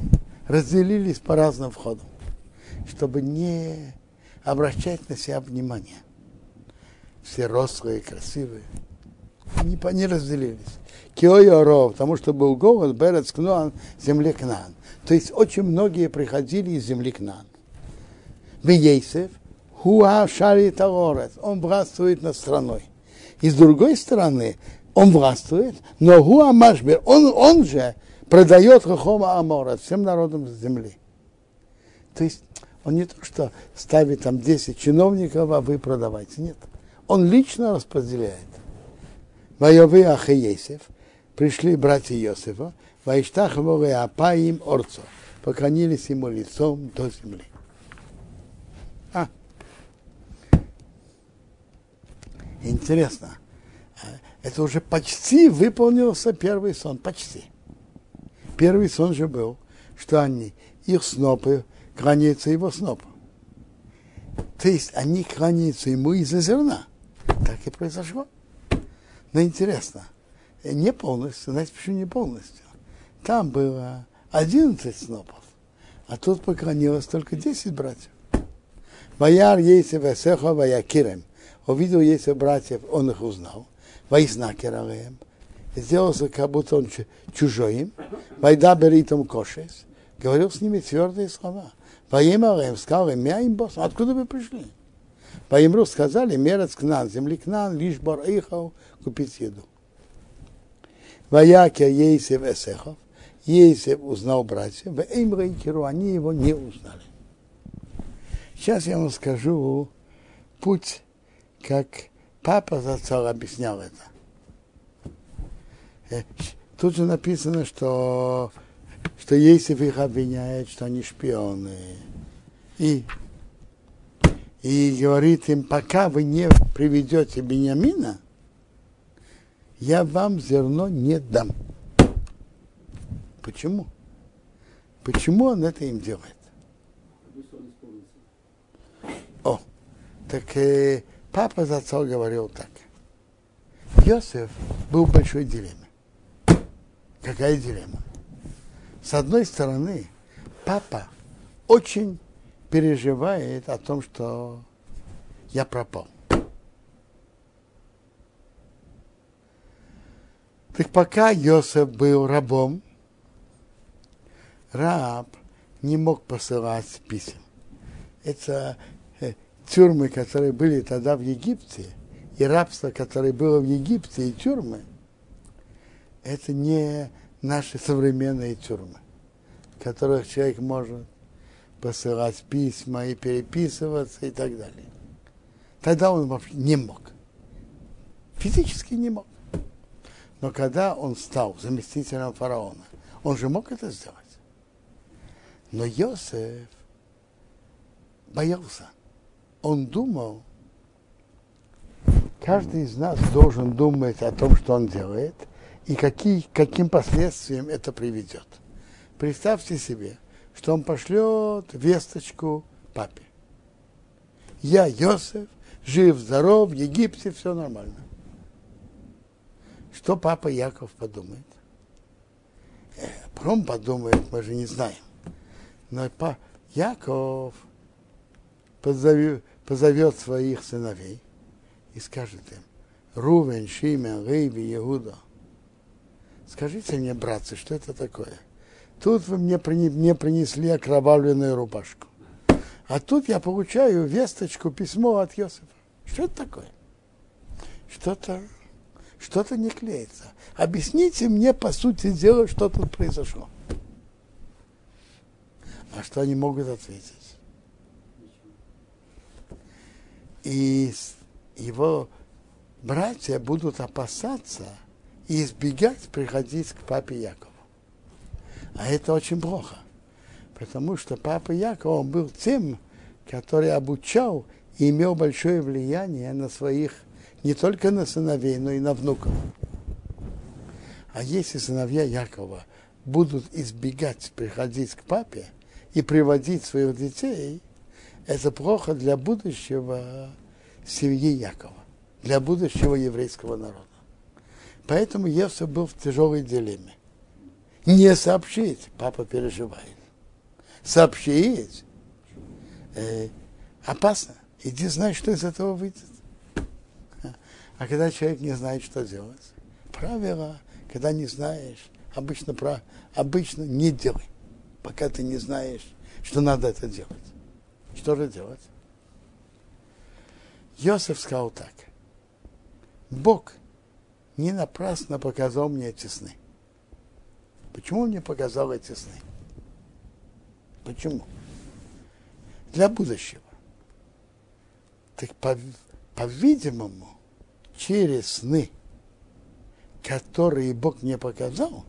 разделились по разным входам, чтобы не обращать на себя внимание. Все рослые, красивые. Они, они разделились. Киойоро, потому что был голод, Берец Кнуан, земле Кнан. То есть очень многие приходили из земли Кнан. Вейсев, Хуа Шари Таорет, он властвует над страной. И с другой стороны, он властвует, но Хуа Машбер, он, он же продает Хохома Амора всем народам земли. То есть он не то, что ставит там 10 чиновников, а вы продавайте. Нет. Он лично распределяет. Воевы Ахиесев, пришли братья Иосифа, Вайштах Апаим Орцо, поклонились ему лицом до земли. А. Интересно. Это уже почти выполнился первый сон, почти. Первый сон же был, что они, их снопы кланяются его снопу. То есть они кланяются ему из-за зерна. Так и произошло. Но интересно, не полностью, знаете, почему не полностью? Там было 11 снопов, а тут поклонилось только 10 братьев. Ваяр Ейсев Эсеха Ваякирем. Увидел Ейсев братьев, он их узнал. Вайзнакер Алеем сделался, как будто он чужой им. Вайда беритом кошес. Говорил с ними твердые слова. Воимарем сказал им, я им босс, откуда вы пришли? Воимру сказали, мерец к нам, земли к нам, лишь бар ихал купить еду. Ваякя Ейсев Эсехов, Ейсев узнал братьев, в Эймрейкеру они его не узнали. Сейчас я вам скажу путь, как папа зацал объяснял это. Э, тут же написано, что, что Ейсев их обвиняет, что они шпионы. И, и говорит им, пока вы не приведете Бениамина, я вам зерно не дам. Почему? Почему он это им делает? О, так э, папа за отцом говорил так. Йосеф был большой дилемме. Какая дилемма? С одной стороны, папа очень переживает о том, что я пропал. Так пока Йосеф был рабом, раб не мог посылать писем. Это тюрьмы, которые были тогда в Египте, и рабство, которое было в Египте, и тюрьмы – это не наши современные тюрьмы, в которых человек может посылать письма и переписываться и так далее. Тогда он вообще не мог. Физически не мог. Но когда он стал заместителем фараона, он же мог это сделать. Но Йосеф боялся. Он думал, каждый из нас должен думать о том, что он делает – и какие, каким последствиям это приведет. Представьте себе, что он пошлет весточку папе. Я, Йосеф, жив, здоров, в Египте, все нормально. Что папа Яков подумает? Э, Пром подумает, мы же не знаем. Но па Яков позовет, позовет своих сыновей и скажет им, Рувен, Шимен, Рейби, Иуда, Скажите мне, братцы, что это такое? Тут вы мне, мне принесли окровавленную рубашку. А тут я получаю весточку, письмо от Йосифа. Что это такое? Что-то что-то не клеится. Объясните мне, по сути дела, что тут произошло. А что они могут ответить? И его братья будут опасаться, и избегать приходить к папе Якову. А это очень плохо, потому что папа Яков, он был тем, который обучал и имел большое влияние на своих, не только на сыновей, но и на внуков. А если сыновья Якова будут избегать приходить к папе и приводить своих детей, это плохо для будущего семьи Якова, для будущего еврейского народа. Поэтому Евсов был в тяжелой дилемме. Не сообщить, папа переживает. Сообщить э, опасно. Иди знай, что из этого выйдет. А когда человек не знает, что делать, правило, когда не знаешь, обычно, про, обычно не делай, пока ты не знаешь, что надо это делать. Что же делать? Йосиф сказал так. Бог не напрасно показал мне эти сны. Почему он мне показал эти сны? Почему? Для будущего. Так, по-видимому, через сны, которые Бог мне показал,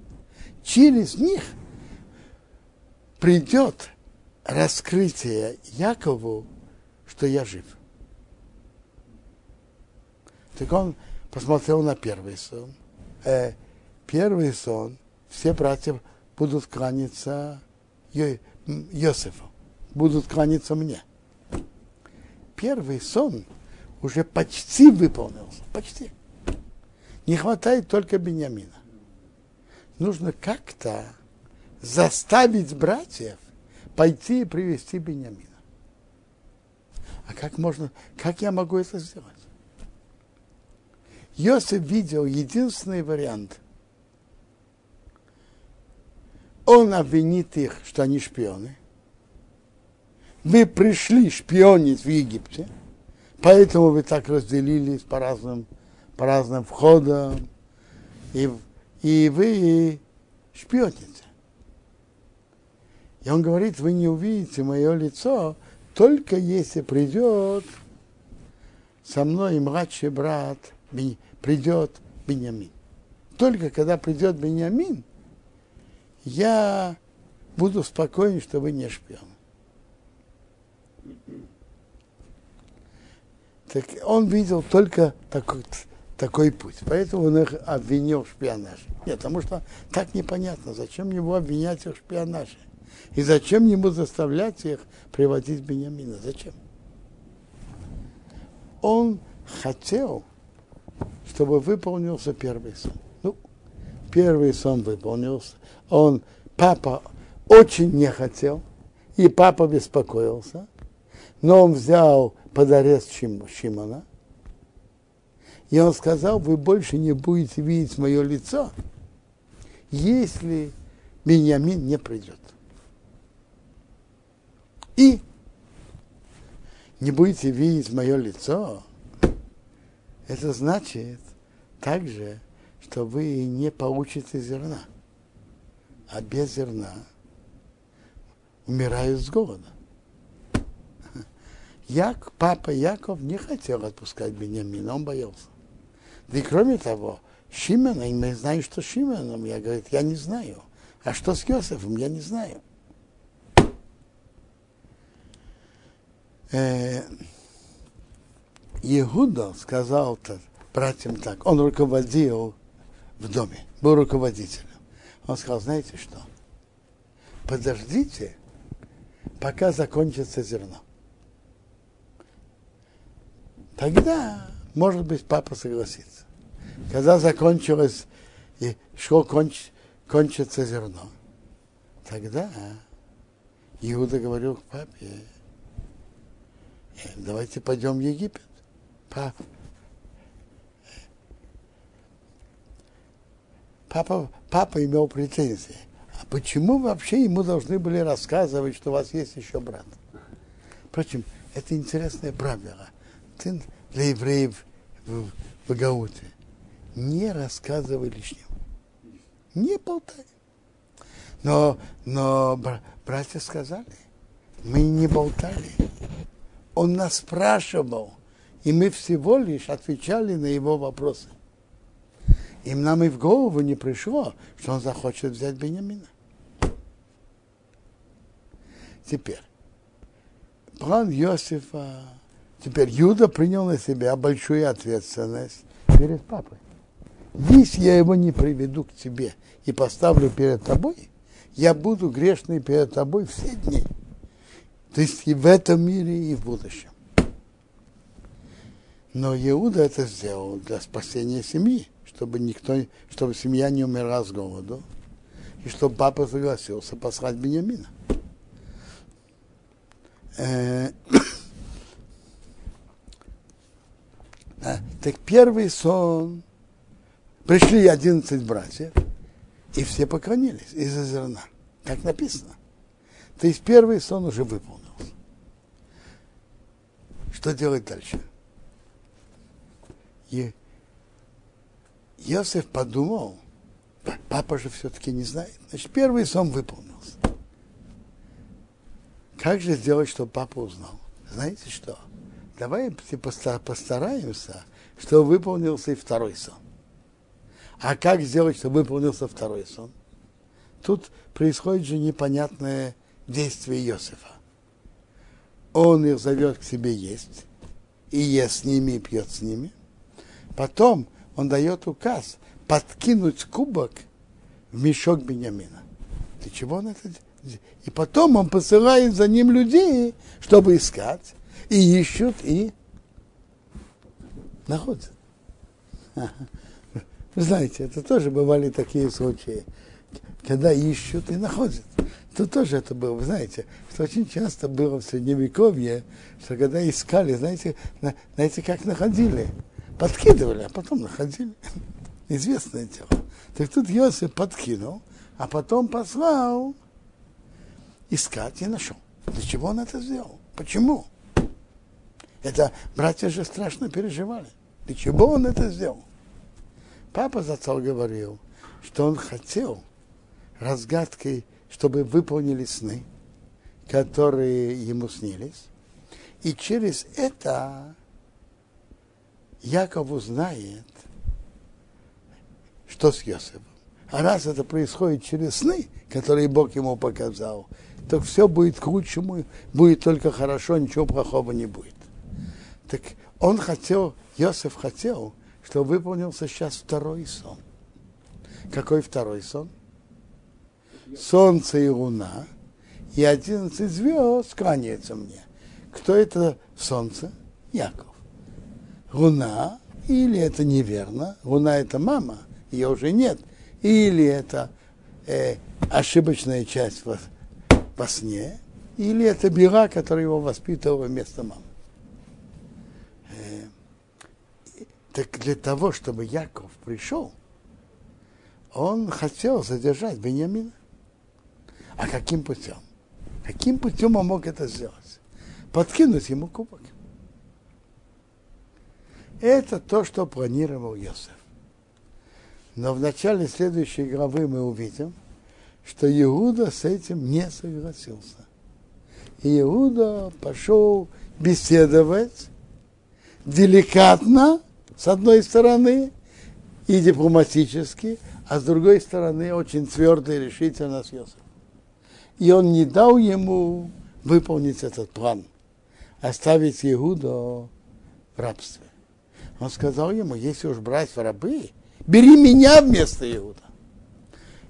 через них придет раскрытие Якову, что я жив. Так он посмотрел на первый сон. Э, первый сон, все братья будут кланяться Йосифу, будут кланяться мне. Первый сон уже почти выполнился, почти. Не хватает только Бениамина. Нужно как-то заставить братьев пойти и привести Бениамина. А как можно, как я могу это сделать? Йосиф видел единственный вариант. Он обвинит их, что они шпионы. Вы пришли шпионить в Египте, поэтому вы так разделились по разным, по разным входам, и, и вы шпионите. И он говорит, вы не увидите мое лицо, только если придет со мной младший брат, придет Беньямин. Только когда придет Беньямин, я буду спокоен, что вы не шпион. Так он видел только такой, такой путь. Поэтому он их обвинил в шпионаже. Нет, потому что так непонятно, зачем его обвинять в шпионаже. И зачем ему заставлять их приводить Бениамина? Зачем? Он хотел, чтобы выполнился первый сон. Ну, первый сон выполнился. Он, папа очень не хотел, и папа беспокоился, но он взял под арест Шим, Шимона, и он сказал, вы больше не будете видеть мое лицо, если Бениамин не придет. И не будете видеть мое лицо, это значит также, что вы не получите зерна. А без зерна умирают с голода. Як, папа Яков не хотел отпускать Бениамина, он боялся. Да и кроме того, Шимона, и мы знаем, что Шимоном, я говорю, я не знаю. А что с Йосифом, я не знаю. Э, Иуда сказал -то братьям так, он руководил в доме, был руководителем. Он сказал, знаете что, подождите, пока закончится зерно. Тогда, может быть, папа согласится. Когда закончилось и шло конч, кончится зерно, тогда Иуда говорил к папе, давайте пойдем в Египет. Папа, папа, папа имел претензии. А почему вообще ему должны были рассказывать, что у вас есть еще брат? Впрочем, это интересное правило. Ты для евреев в, в Гауте не рассказывай лишнего. Не болтай. Но, но братья сказали, мы не болтали. Он нас спрашивал, и мы всего лишь отвечали на его вопросы. Им нам и в голову не пришло, что он захочет взять Бениамина. Теперь, план Иосифа. Теперь Юда принял на себя большую ответственность перед папой. Если я его не приведу к тебе и поставлю перед тобой, я буду грешный перед тобой все дни. То есть и в этом мире, и в будущем. Но Иуда это сделал для спасения семьи, чтобы никто, чтобы семья не умерла с голоду, и чтобы папа согласился послать Бениамина. Э, (coughs) так первый сон, пришли 11 братьев, и все поклонились из-за зерна, как написано. То есть первый сон уже выполнился. Что делать дальше? И Иосиф подумал, папа же все-таки не знает. Значит, первый сон выполнился. Как же сделать, чтобы папа узнал? Знаете что? Давай постараемся, чтобы выполнился и второй сон. А как сделать, чтобы выполнился второй сон? Тут происходит же непонятное действие Иосифа. Он их зовет к себе есть, и ест с ними, и пьет с ними. Потом он дает указ подкинуть кубок в мешок Бениамина. Для чего он это делает? И потом он посылает за ним людей, чтобы искать. И ищут, и находят. Вы знаете, это тоже бывали такие случаи, когда ищут и находят. Тут тоже это было, вы знаете, что очень часто было в Средневековье, что когда искали, знаете, знаете, как находили? Подкидывали, а потом находили. (laughs) Известное дело. Так тут Йосиф подкинул, а потом послал искать и нашел. Для чего он это сделал? Почему? Это братья же страшно переживали. Для чего он это сделал? Папа зацал говорил, что он хотел разгадкой, чтобы выполнили сны, которые ему снились. И через это Яков узнает, что с Йосифом. А раз это происходит через сны, которые Бог ему показал, то все будет к лучшему, будет только хорошо, ничего плохого не будет. Так он хотел, Йосиф хотел, чтобы выполнился сейчас второй сон. Какой второй сон? Солнце и луна, и одиннадцать звезд кланяются мне. Кто это солнце? Яков. Луна, или это неверно, луна это мама, ее уже нет, или это э, ошибочная часть во сне, или это Бира, который его воспитывал вместо мамы. Э, так для того, чтобы Яков пришел, он хотел задержать Бениамина. А каким путем? Каким путем он мог это сделать? Подкинуть ему кубок. Это то, что планировал Йосеф. Но в начале следующей главы мы увидим, что Иуда с этим не согласился. И Иуда пошел беседовать деликатно, с одной стороны, и дипломатически, а с другой стороны, очень твердо и решительно с Йосифом. И он не дал ему выполнить этот план, оставить Иуду в рабстве. Он сказал ему, если уж брать в рабы, бери меня вместо Иуда.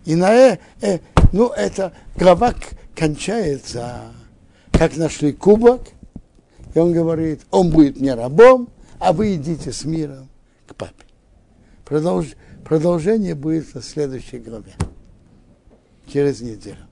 И на э, э, ну, эта глава кончается, как нашли кубок, и он говорит, он будет мне рабом, а вы идите с миром к папе. Продолж, продолжение будет на следующей главе, через неделю.